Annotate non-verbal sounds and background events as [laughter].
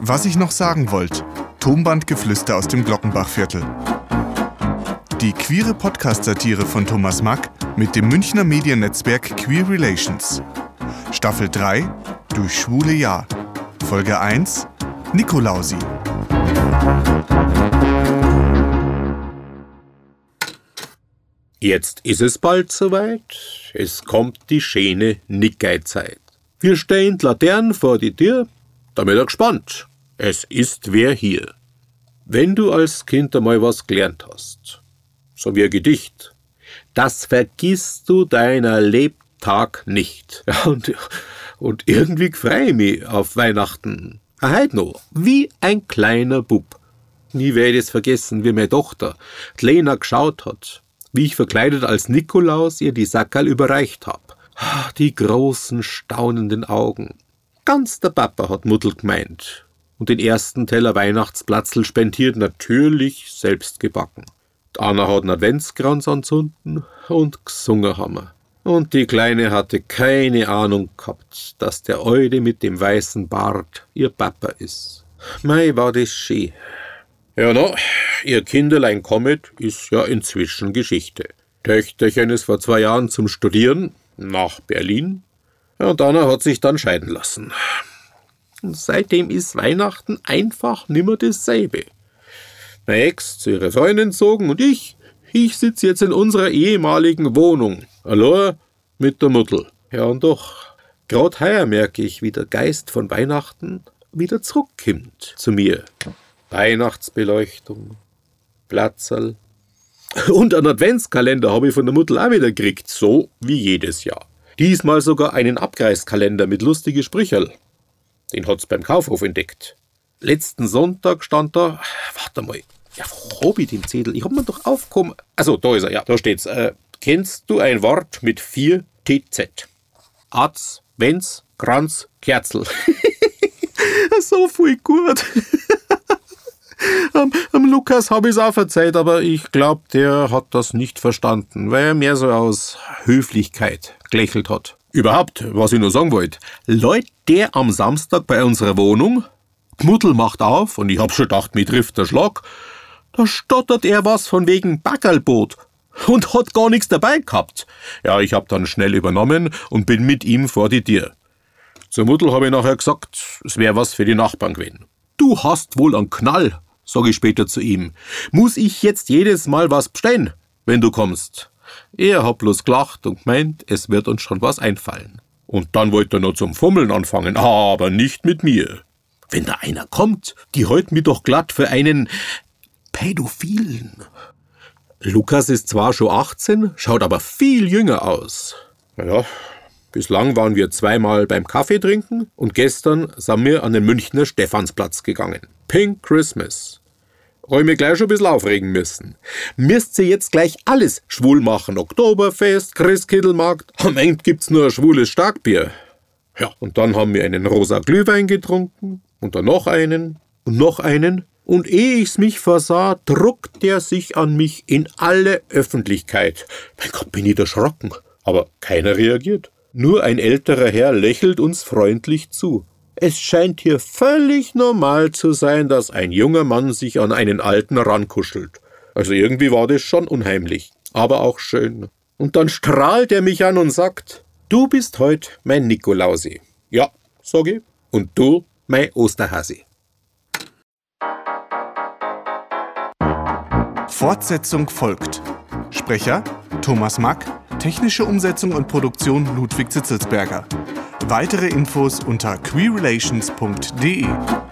Was ich noch sagen wollte. Tonbandgeflüster aus dem Glockenbachviertel. Die queere Podcast-Satire von Thomas Mack mit dem Münchner Mediennetzwerk Queer Relations. Staffel 3 Durch schwule Jahr. Folge 1 Nikolausi. Jetzt ist es bald soweit. Es kommt die schöne Nickeizeit. Wir stehen Laternen vor die Tür, damit er gespannt. Es ist wer hier. Wenn du als Kind einmal was gelernt hast, so wie ein Gedicht, das vergisst du deiner Lebtag nicht. [laughs] Und, und irgendwie freu mich auf Weihnachten. Heute noch, wie ein kleiner Bub. Nie werde ich es vergessen, wie meine Tochter, Lena, geschaut hat, wie ich verkleidet als Nikolaus ihr die Sackerl überreicht hab. Die großen, staunenden Augen. Ganz der Papa hat Muddel gemeint. Und den ersten Teller Weihnachtsplatzl spendiert natürlich selbst gebacken. Anna hat einen Adventskranz anzünden und gesungen haben wir. Und die Kleine hatte keine Ahnung gehabt, dass der Eude mit dem weißen Bart ihr Papa ist. Mei, war das schön. Ja, no, ihr Kinderlein Comet ist ja inzwischen Geschichte. Töchterchen ist vor zwei Jahren zum Studieren nach Berlin. Und Anna hat sich dann scheiden lassen. Und seitdem ist Weihnachten einfach nimmer dasselbe. Meine Ex zu ihrer Freundin zogen und ich, ich sitze jetzt in unserer ehemaligen Wohnung. Hallo? Mit der Mutter. Ja, und doch, grad heuer merke ich, wie der Geist von Weihnachten wieder zurückkommt zu mir. Weihnachtsbeleuchtung, Platzerl. Und einen Adventskalender habe ich von der Mutter auch wieder gekriegt, so wie jedes Jahr. Diesmal sogar einen Abkreiskalender mit lustige Sprücherl. Den hat's beim Kaufhof entdeckt. Letzten Sonntag stand da, warte mal, ja, wo hab ich den Zettel? Ich hab mir doch aufgekommen. Also, da ist er, ja, da steht's. Äh, kennst du ein Wort mit vier TZ? Atz, Wenz, Kranz, Kerzel. [laughs] so viel gut. am, am Lukas habe ich's auch verzeiht, aber ich glaub, der hat das nicht verstanden, weil er mehr so aus Höflichkeit gelächelt hat. Überhaupt, was ich nur sagen wollte, Leute, der am Samstag bei unserer Wohnung, Muddel macht auf und ich hab schon gedacht, mir trifft der Schlag, da stottert er was von wegen Backerlboot und hat gar nichts dabei gehabt. Ja, ich hab dann schnell übernommen und bin mit ihm vor die Tür. Zur Muddel habe ich nachher gesagt, es wäre was für die Nachbarn gewesen. Du hast wohl einen Knall, sag ich später zu ihm. Muss ich jetzt jedes Mal was bestellen, wenn du kommst? Er hat bloß gelacht und meint, es wird uns schon was einfallen. Und dann wollte er noch zum Fummeln anfangen, aber nicht mit mir. Wenn da einer kommt, die hält mich doch glatt für einen Pädophilen. Lukas ist zwar schon 18, schaut aber viel jünger aus. Ja, bislang waren wir zweimal beim Kaffee trinken und gestern sind wir an den Münchner Stephansplatz gegangen. Pink Christmas. Mich gleich schon ein bisschen aufregen müssen. Müsst ihr jetzt gleich alles schwul machen? Oktoberfest, Christkittelmarkt. Am Ende gibt's nur ein schwules Starkbier. Ja, und dann haben wir einen rosa Glühwein getrunken und dann noch einen und noch einen. Und ehe ich's mich versah, druckt er sich an mich in alle Öffentlichkeit. Mein Gott, bin ich erschrocken. Aber keiner reagiert. Nur ein älterer Herr lächelt uns freundlich zu. Es scheint hier völlig normal zu sein, dass ein junger Mann sich an einen Alten rankuschelt. Also irgendwie war das schon unheimlich, aber auch schön. Und dann strahlt er mich an und sagt, du bist heut mein Nikolausi. Ja, sag ich. Und du mein Osterhasi. Fortsetzung folgt. Sprecher Thomas Mack, technische Umsetzung und Produktion Ludwig Zitzelsberger. Weitere Infos unter queerrelations.de.